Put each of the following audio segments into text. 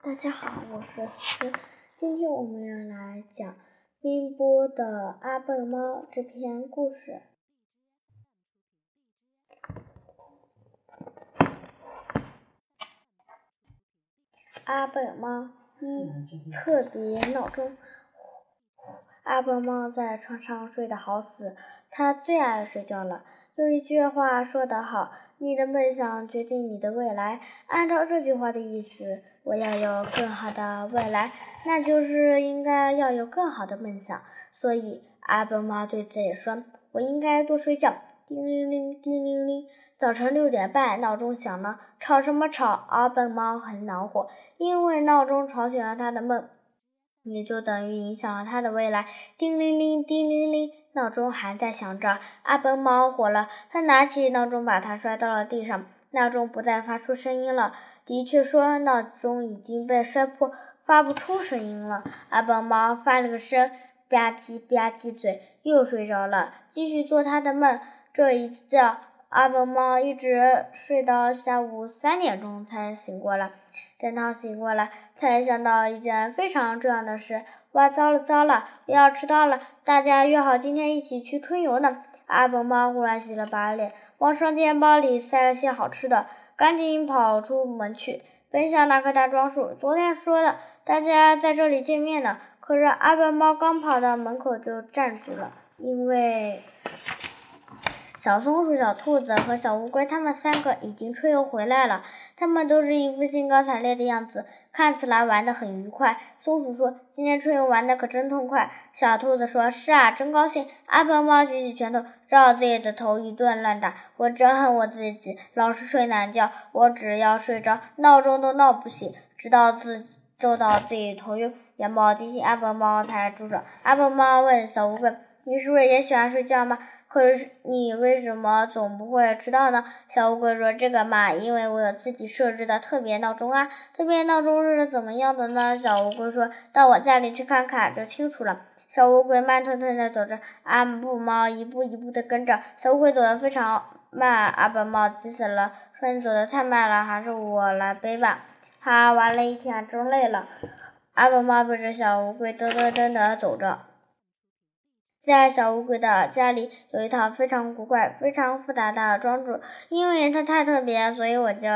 大家好，我是思。今天我们要来讲冰波的阿笨猫这篇故事。阿笨猫一特别闹钟。阿笨猫在床上睡得好死，它最爱睡觉了。有一句话说得好。你的梦想决定你的未来。按照这句话的意思，我要有更好的未来，那就是应该要有更好的梦想。所以，阿笨猫对自己说：“我应该多睡觉。”叮铃铃，叮铃铃，早晨六点半，闹钟响了。吵什么吵？阿笨猫很恼火，因为闹钟吵醒了他的梦。也就等于影响了他的未来。叮铃铃，叮铃铃，闹钟还在响着。阿笨猫火了，他拿起闹钟，把它摔到了地上。闹钟不再发出声音了。的确说，闹钟已经被摔破，发不出声音了。阿笨猫翻了个身，吧唧吧唧嘴，又睡着了，继续做他的梦。这一觉，阿笨猫一直睡到下午三点钟才醒过来。等他醒过来，才想到一件非常重要的事。哇，糟了糟了，我要迟到了！大家约好今天一起去春游呢。阿笨猫忽然洗了把脸，往双肩包里塞了些好吃的，赶紧跑出门去，奔向那棵大樟树。昨天说的，大家在这里见面呢。可是阿笨猫刚跑到门口就站住了，因为。小松鼠、小兔子和小乌龟，他们三个已经春游回来了。他们都是一副兴高采烈的样子，看起来玩得很愉快。松鼠说：“今天春游玩的可真痛快。”小兔子说：“是啊，真高兴。”阿笨猫举起拳头，照自己的头一顿乱打。我真恨我自己，老是睡懒觉。我只要睡着，闹钟都闹不醒，直到自揍到自己头晕。眼冒金星阿笨猫才住手。阿笨猫问小乌龟：“你是不是也喜欢睡觉吗？”可是你为什么总不会迟到呢？小乌龟说：“这个嘛，因为我有自己设置的特别闹钟啊。特别闹钟是怎么样的呢？”小乌龟说：“到我家里去看看就清楚了。”小乌龟慢吞吞的走着，阿布猫一步一步的跟着。小乌龟走的非常慢，阿布猫急死了，说：“你走的太慢了，还是我来背吧。”他玩了一天，真累了。阿布猫背着小乌龟噔噔噔的走着。在小乌龟的家里有一套非常古怪、非常复杂的装置，因为它太特别，所以我叫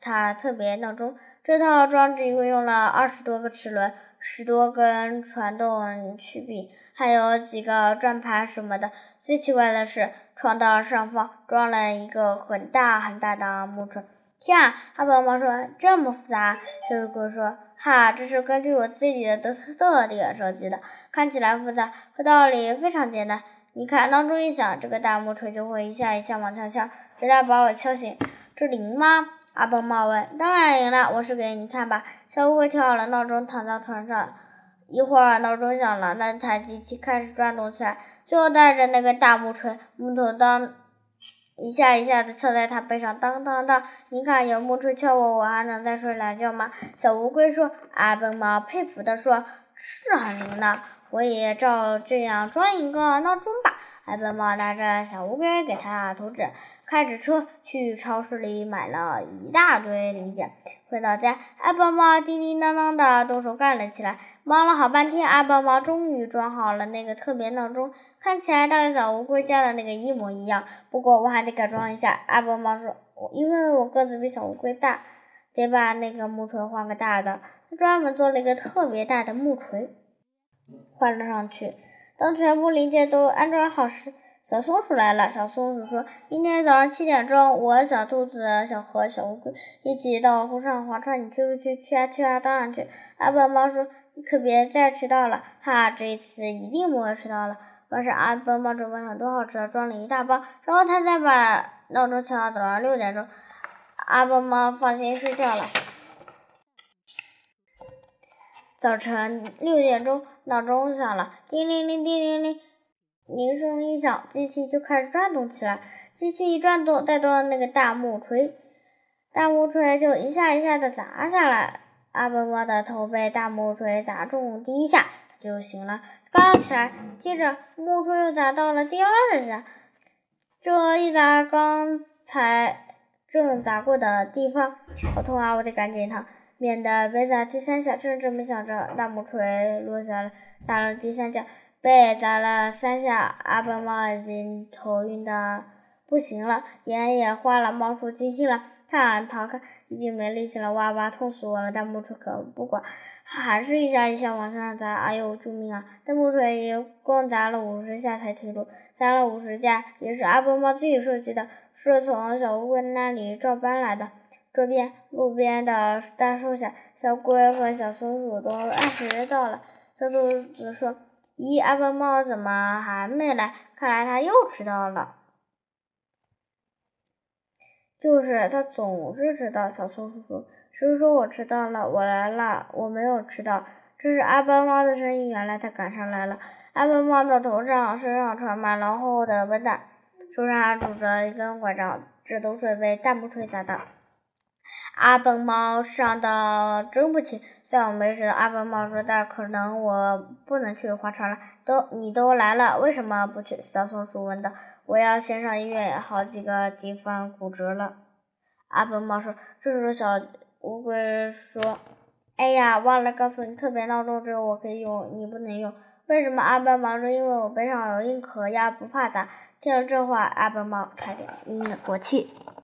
它特别闹钟。这套装置一共用了二十多个齿轮、十多根传动曲柄，还有几个转盘什么的。最奇怪的是，床的上方装了一个很大很大的木锤。天啊！阿笨猫说：“这么复杂？”小乌龟说。哈，这是根据我自己的特特点设计的，看起来复杂，可道理非常简单。你看，闹钟一响，这个大木锤就会一下一下往下敲，直到把我敲醒。这灵吗？阿笨猫问。当然灵了，我试给你看吧。小乌龟调好了闹钟，躺在床上。一会儿，闹钟响了，那台机器开始转动起来，就带着那个大木锤，木头当。一下一下的敲在他背上，当当当！你看，有木锤敲我，我还能再睡懒觉吗？小乌龟说。阿笨猫佩服地说：“是很灵的，我也照这样装一个闹钟吧。”阿笨猫拿着小乌龟给他图纸，开着车去超市里买了一大堆零件。回到家，阿笨猫叮叮当当的动手干了起来。忙了好半天，阿笨猫终于装好了那个特别闹钟，看起来跟小乌龟家的那个一模一样。不过我还得改装一下。阿笨猫说：“我因为我个子比小乌龟大，得把那个木锤换个大的。”他专门做了一个特别大的木锤，换了上去。当全部零件都安装好时，小松鼠来了。小松鼠说：“明天早上七点钟，我小兔子、小和小乌龟一起到湖上划船，你去不去？去啊，去啊，当然去。”阿笨猫说。你可别再迟到了，哈！这一次一定不会迟到了。晚上，阿笨猫准备很多好吃的，装了一大包，然后他再把闹钟调到早上六点钟。阿笨猫放心睡觉了。早晨六点钟，闹钟响了，叮铃铃，叮铃铃，铃声一响，机器就开始转动起来。机器一转动，带动了那个大木锤，大木锤就一下一下的砸下来。阿笨猫的头被大木锤砸中第一下，就醒了，刚起来。接着木锤又砸到了第二下，这一砸，刚才正砸过的地方好痛啊！我得赶紧逃。免得被砸第三下。正这么想着，大木锤落下来，砸了第三下。被砸了三下，阿笨猫已经头晕的不行了，眼也花了，冒出金星了。看，逃开，已经没力气了。哇哇，痛死我了！大木锤可不管，还是一下一下往上砸。哎呦，救命啊！大木锤一共砸了五十下才停住，砸了五十下，也是阿笨猫自己设计的，是从小乌龟那里照搬来的。这边路边的大树下，小龟和小松鼠都按时到了。小兔子说：“咦，阿笨猫怎么还没来？看来他又迟到了。”就是他总是迟到。小松鼠说：“谁说我迟到了？我来了，我没有迟到。”这是阿笨猫的声音。原来他赶上来了。阿笨猫的头上、身上穿满了厚厚的绷带，手上还拄着一根拐杖，这都是被大木锤砸的。阿笨猫伤的真不轻。虽然我没事，阿笨猫说：“但可能我不能去划船了。”都你都来了，为什么不去？小松鼠问道。我要先上医院，好几个地方骨折了。阿笨猫说：“这时候，小乌龟说：‘哎呀，忘了告诉你，特别闹钟只有我可以用，你不能用。’为什么？”阿笨猫说：“因为我背上有硬壳呀，不怕砸。”听了这话，阿笨猫差点晕了过去。